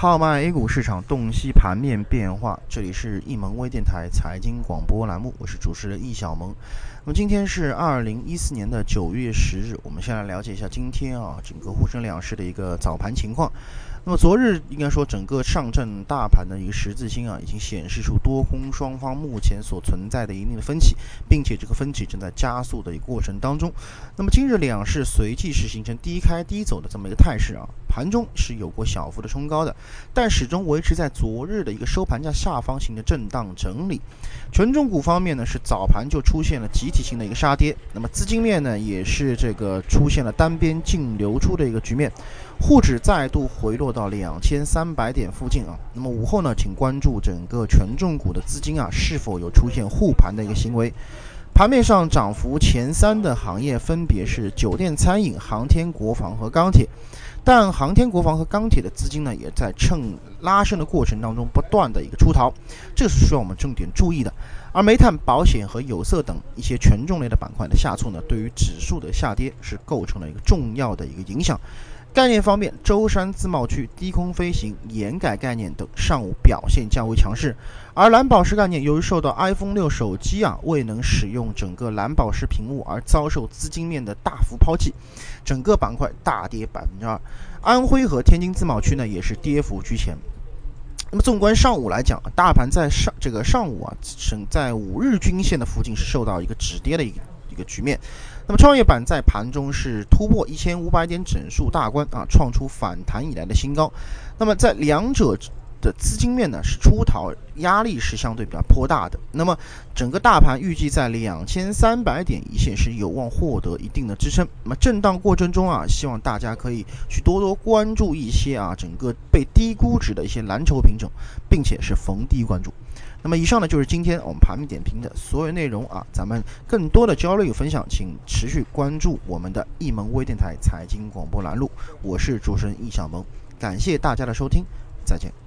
号脉 A 股市场，洞悉盘面变化。这里是易盟微电台财经广播栏目，我是主持人易小萌。那么今天是二零一四年的九月十日，我们先来了解一下今天啊整个沪深两市的一个早盘情况。那么昨日应该说整个上证大盘的一个十字星啊，已经显示出多空双方目前所存在的一定的分歧，并且这个分歧正在加速的一个过程当中。那么今日两市随即是形成低开低走的这么一个态势啊，盘中是有过小幅的冲高的，但始终维持在昨日的一个收盘价下方型的震荡整理。权重股方面呢，是早盘就出现了集体性的一个杀跌，那么资金面呢，也是这个出现了单边净流出的一个局面。沪指再度回落到两千三百点附近啊，那么午后呢，请关注整个权重股的资金啊是否有出现护盘的一个行为。盘面上涨幅前三的行业分别是酒店、餐饮、航天、国防和钢铁，但航天、国防和钢铁的资金呢，也在趁拉升的过程当中不断的一个出逃，这是需要我们重点注意的。而煤炭、保险和有色等一些权重类的板块的下挫呢，对于指数的下跌是构成了一个重要的一个影响。概念方面，舟山自贸区、低空飞行、掩改概念等上午表现较为强势，而蓝宝石概念由于受到 iPhone 六手机啊未能使用整个蓝宝石屏幕而遭受资金面的大幅抛弃，整个板块大跌百分之二。安徽和天津自贸区呢也是跌幅居前。那么纵观上午来讲，大盘在上这个上午啊，省在五日均线的附近是受到一个止跌的一个。一个局面，那么创业板在盘中是突破一千五百点整数大关啊，创出反弹以来的新高。那么在两者的资金面呢，是出逃压力是相对比较颇大的。那么整个大盘预计在两千三百点一线是有望获得一定的支撑。那么震荡过程中啊，希望大家可以去多多关注一些啊整个被低估值的一些蓝筹品种，并且是逢低关注。那么以上呢就是今天我们盘面点评的所有内容啊，咱们更多的交流与分享，请持续关注我们的易盟微电台财经广播栏目，我是主持人易小萌，感谢大家的收听，再见。